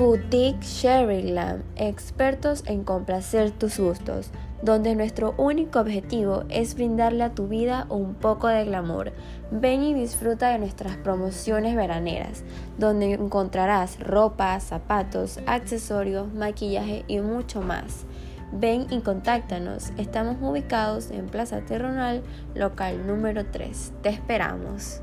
Boutique Sherryland, expertos en complacer tus gustos, donde nuestro único objetivo es brindarle a tu vida un poco de glamour. Ven y disfruta de nuestras promociones veraneras, donde encontrarás ropa, zapatos, accesorios, maquillaje y mucho más. Ven y contáctanos. Estamos ubicados en Plaza Terronal, local número 3. Te esperamos.